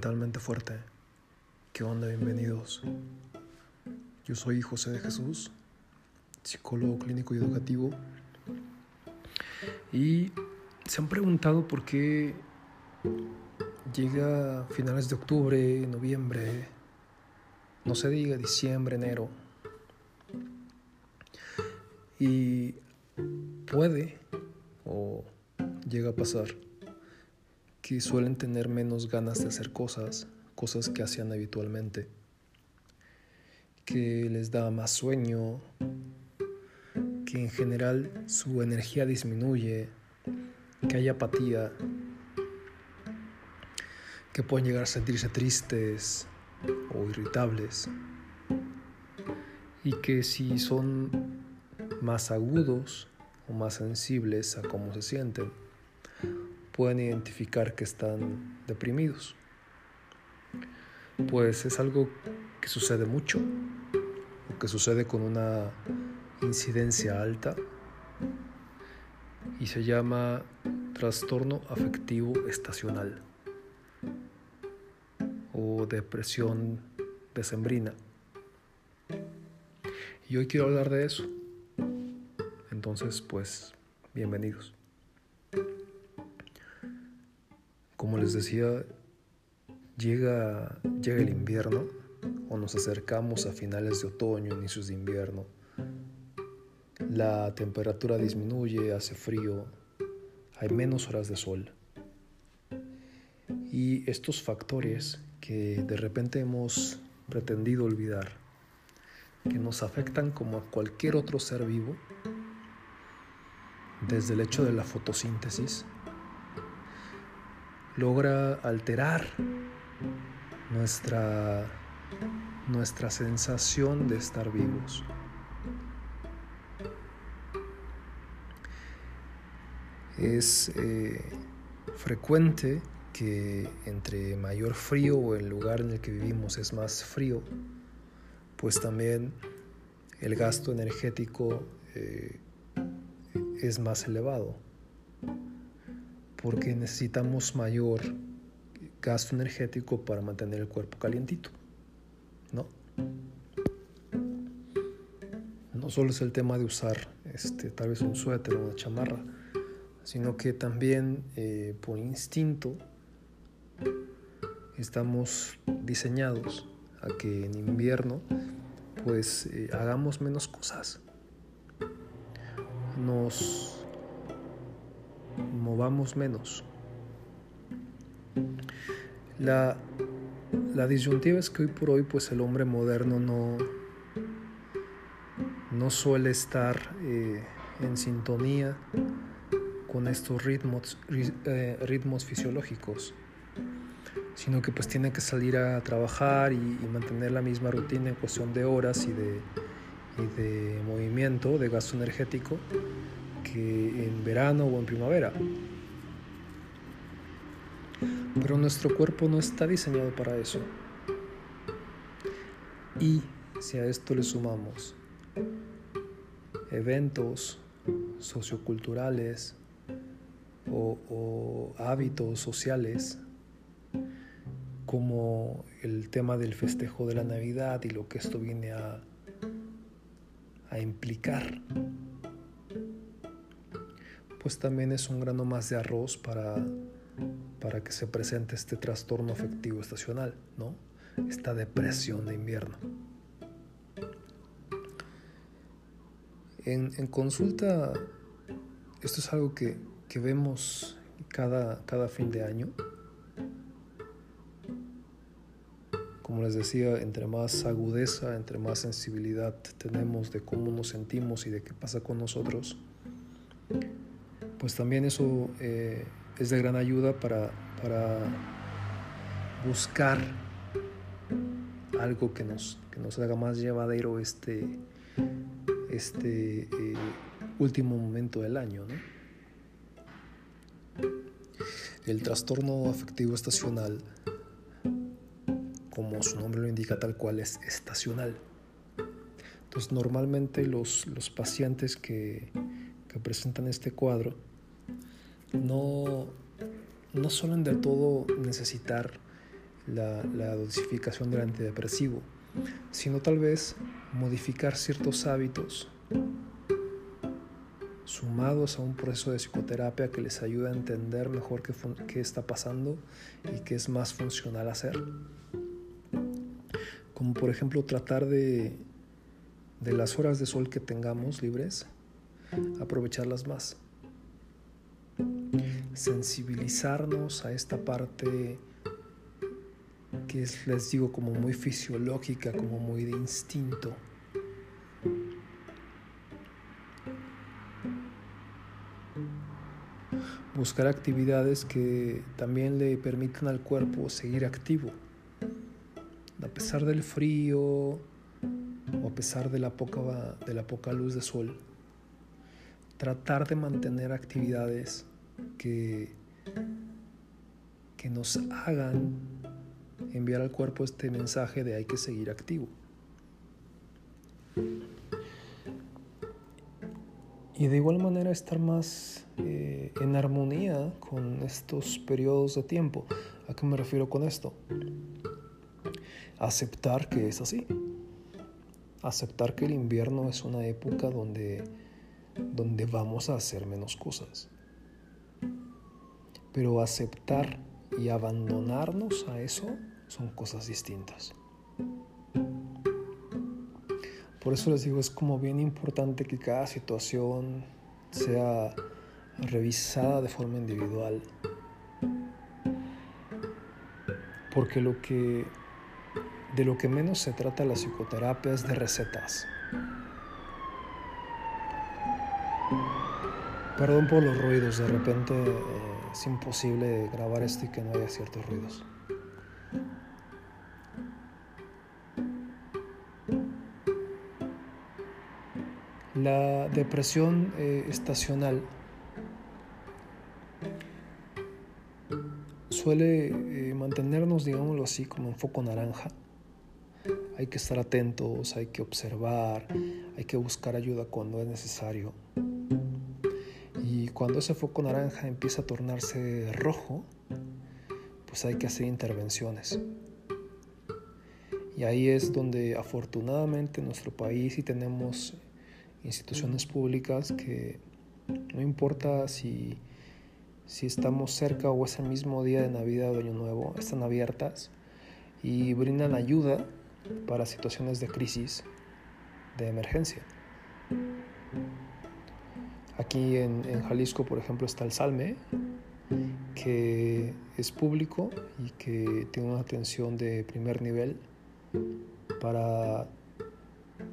mentalmente fuerte. ¿Qué onda? Bienvenidos. Yo soy José de Jesús, psicólogo clínico y educativo. Y se han preguntado por qué llega a finales de octubre, noviembre, no se diga diciembre, enero. Y puede o llega a pasar que suelen tener menos ganas de hacer cosas, cosas que hacían habitualmente, que les da más sueño, que en general su energía disminuye, que hay apatía, que pueden llegar a sentirse tristes o irritables. Y que si son más agudos o más sensibles a cómo se sienten, pueden identificar que están deprimidos. Pues es algo que sucede mucho o que sucede con una incidencia alta y se llama trastorno afectivo estacional o depresión decembrina. Y hoy quiero hablar de eso. Entonces, pues, bienvenidos. Como les decía, llega, llega el invierno o nos acercamos a finales de otoño, inicios de invierno. La temperatura disminuye, hace frío, hay menos horas de sol. Y estos factores que de repente hemos pretendido olvidar, que nos afectan como a cualquier otro ser vivo, desde el hecho de la fotosíntesis, logra alterar nuestra, nuestra sensación de estar vivos. Es eh, frecuente que entre mayor frío o el lugar en el que vivimos es más frío, pues también el gasto energético eh, es más elevado, porque necesitamos mayor gasto energético para mantener el cuerpo calientito, ¿no? No solo es el tema de usar este, tal vez un suéter o una chamarra, sino que también eh, por instinto estamos diseñados a que en invierno pues eh, hagamos menos cosas nos movamos menos. La, la disyuntiva es que hoy por hoy pues el hombre moderno no, no suele estar eh, en sintonía con estos ritmos, eh, ritmos fisiológicos, sino que pues tiene que salir a trabajar y, mantener la misma rutina en cuestión de horas y de, y de movimiento, de gasto energético, que en verano o en primavera. Pero nuestro cuerpo no está diseñado para eso. Y si a esto le sumamos eventos socioculturales o, o hábitos sociales, como el tema del festejo de la Navidad y lo que esto viene a a implicar, pues también es un grano más de arroz para, para que se presente este trastorno afectivo estacional, ¿no? Esta depresión de invierno. En, consulta, esto es algo que, que vemos cada, cada fin de año Como les decía, entre más agudeza, entre más sensibilidad tenemos de cómo nos sentimos y de qué pasa con nosotros, pues también eso eh, es de gran ayuda para, para buscar algo que nos, que nos haga más llevadero este, este eh, último momento del año. El trastorno afectivo estacional como su nombre lo indica, tal cual es estacional. Entonces, normalmente los, los pacientes que, que, presentan este cuadro no, no suelen del todo necesitar la, la dosificación del antidepresivo, sino tal vez modificar ciertos hábitos sumados a un proceso de psicoterapia que les ayude a entender mejor qué, qué está pasando y qué es más funcional hacer. Como por ejemplo tratar de, de las horas de sol que tengamos libres, aprovecharlas más. Sensibilizarnos a esta parte que es, les digo, como muy fisiológica, como muy de instinto. Buscar actividades que también le permitan al cuerpo seguir activo. A pesar del frío o a pesar de la poca, de la poca luz de sol, tratar de mantener actividades que, que nos hagan enviar al cuerpo este mensaje de hay que seguir activo. Y de igual manera estar más eh, en armonía con estos periodos de tiempo. ¿A qué me refiero con esto? Aceptar que es así. Aceptar que el invierno es una época donde, donde vamos a hacer menos cosas. Pero aceptar y abandonarnos a eso son cosas distintas. Por eso les digo, es como bien importante que cada situación sea revisada de forma individual. Porque lo que de lo que menos se trata la psicoterapia es de recetas. Perdón por los ruidos, de repente eh, es imposible grabar esto y que no haya ciertos ruidos. La depresión eh, estacional suele eh, mantenernos, digámoslo así, como en foco naranja. Hay que estar atentos, hay que observar, hay que buscar ayuda cuando es necesario. Y cuando ese foco naranja empieza a tornarse rojo, pues hay que hacer intervenciones. Y ahí es donde afortunadamente en nuestro país sí tenemos instituciones públicas que no importa si, si estamos cerca o es el mismo día de Navidad o Año Nuevo, están abiertas y brindan ayuda para situaciones de crisis, de emergencia. Aquí en, Jalisco, por ejemplo, está el Salme, que es público y que tiene una atención de primer nivel para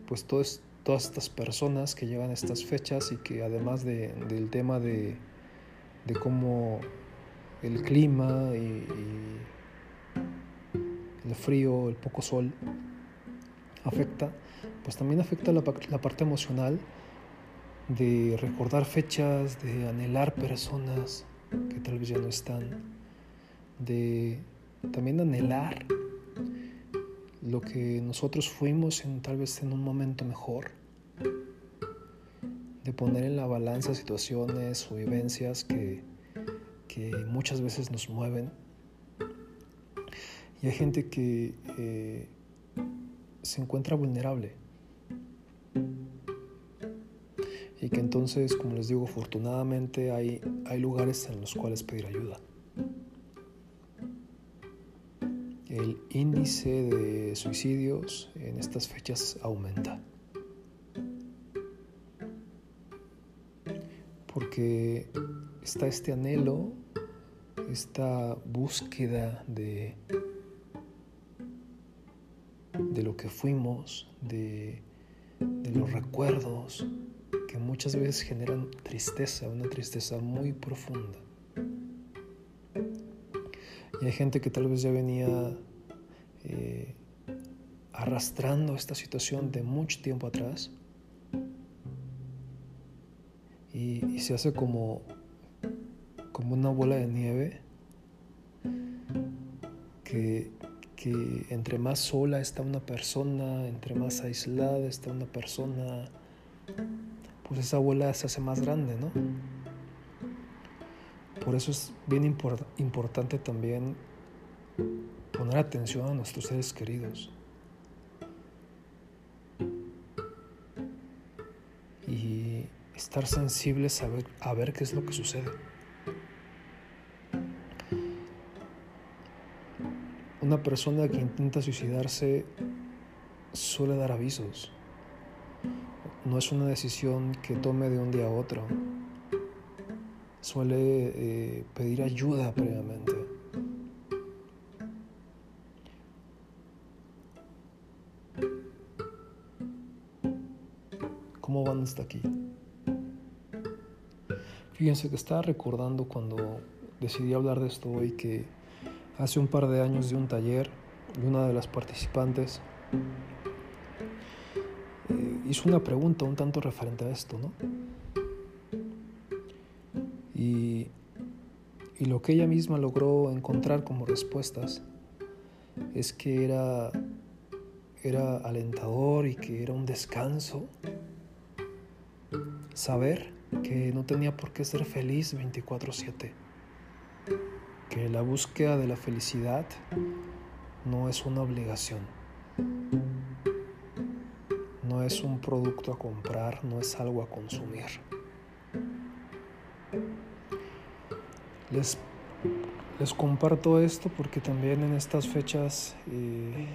pues todo, todas estas personas que llegan a estas fechas y que además de, del tema de, de, cómo el clima y, el frío, el poco sol afecta, pues también afecta la parte emocional de recordar fechas, de anhelar personas que tal vez ya no están, de también anhelar lo que nosotros fuimos en tal vez en un momento mejor, de poner en la balanza situaciones o vivencias que, que muchas veces nos mueven. Y hay gente que eh, se encuentra vulnerable. Y que entonces, como les digo, afortunadamente hay, hay lugares en los cuales pedir ayuda. el índice de suicidios en estas fechas aumenta. Porque está este anhelo, esta búsqueda de, de lo que fuimos, de, de los recuerdos, que muchas veces generan tristeza, una tristeza muy profunda. Y hay gente que tal vez ya venía eh, arrastrando esta situación de mucho tiempo atrás y, se hace como, como una bola de nieve que, que entre más sola está una persona, entre más aislada está una persona, pues esa bola se hace más grande, ¿no? Por eso es bien importante también poner atención a nuestros seres queridos. Y estar sensibles a ver, a ver qué es lo que sucede. Una persona que intenta suicidarse suele dar avisos. No es una decisión que tome de un día a otro. Suele eh, pedir ayuda previamente. ¿Cómo van hasta aquí? Fíjense que estaba recordando cuando decidí hablar de esto hoy que hace un par de años de un taller de una de las participantes hizo una pregunta un tanto referente a esto, ¿no? Y, lo que ella misma logró encontrar como respuestas es que era, alentador y que era un descanso saber que no tenía por qué ser feliz 24/7 que la búsqueda de la felicidad no es una obligación, es un producto a comprar, no es algo a consumir. Les, les comparto esto porque también en estas fechas eh,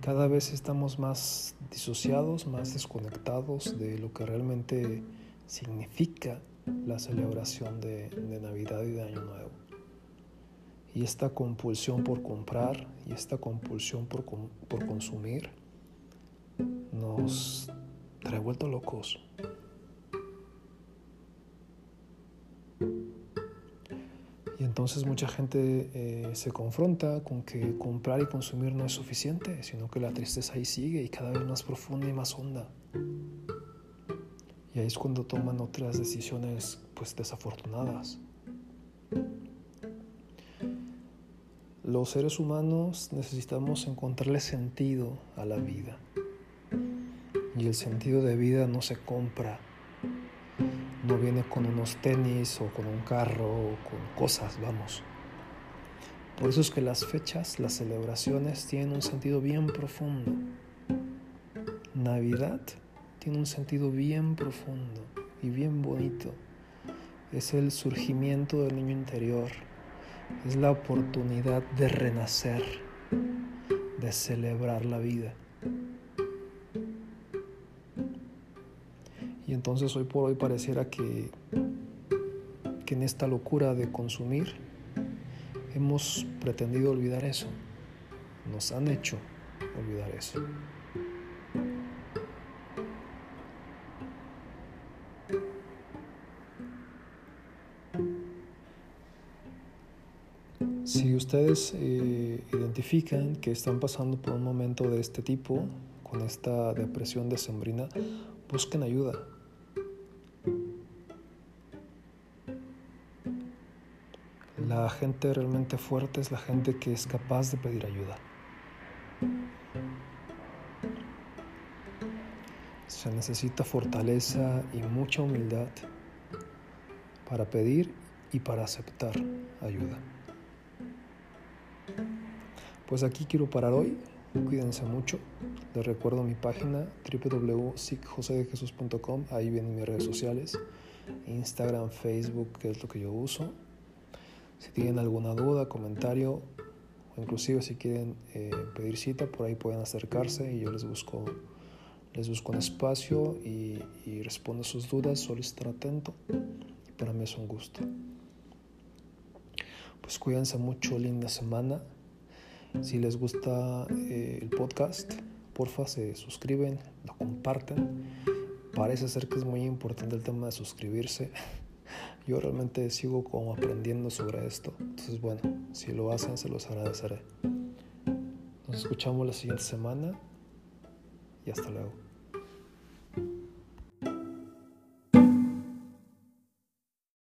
cada vez estamos más disociados, más desconectados de lo que realmente significa la celebración de, Navidad y de Año Nuevo. Y esta compulsión por comprar y esta compulsión por, por consumir nos trae vuelto locos. Y entonces mucha gente eh, se confronta con que comprar y consumir no es suficiente, sino que la tristeza ahí sigue y cada vez más profunda y más honda. Y ahí es cuando toman otras decisiones pues desafortunadas. Los seres humanos necesitamos encontrarle sentido a la vida. Y el sentido de vida no se compra. No viene con unos tenis o con un carro o con cosas, vamos. Por eso es que las fechas, las celebraciones tienen un sentido bien profundo. Navidad tiene un sentido bien profundo y bien bonito. Es el surgimiento del niño interior. Es la oportunidad de renacer, de celebrar la vida. Y entonces hoy por hoy pareciera que, en esta locura de consumir hemos pretendido olvidar eso. Nos han hecho olvidar eso. Si ustedes eh, identifican que están pasando por un momento de este tipo, con esta depresión decembrina, busquen ayuda. La gente realmente fuerte es la gente que es capaz de pedir ayuda. Se necesita fortaleza y mucha humildad para pedir y para aceptar ayuda. Pues aquí quiero parar hoy. Cuídense mucho. Les recuerdo mi página www.sicjosedejesus.com. Ahí vienen mis redes sociales. Instagram, Facebook, que es lo que yo uso. Si tienen alguna duda, comentario, o inclusive si quieren eh, pedir cita, por ahí pueden acercarse y yo les busco, les busco un espacio y, y respondo sus dudas. Solo estar atento. Para mí es un gusto. Pues cuídense mucho, linda semana. Si les gusta eh, el podcast, porfa se suscriben, lo comparten. Parece ser que es muy importante el tema de suscribirse. Yo realmente sigo como aprendiendo sobre esto. Entonces, bueno, si lo hacen, se los agradeceré. Nos escuchamos la siguiente semana y hasta luego.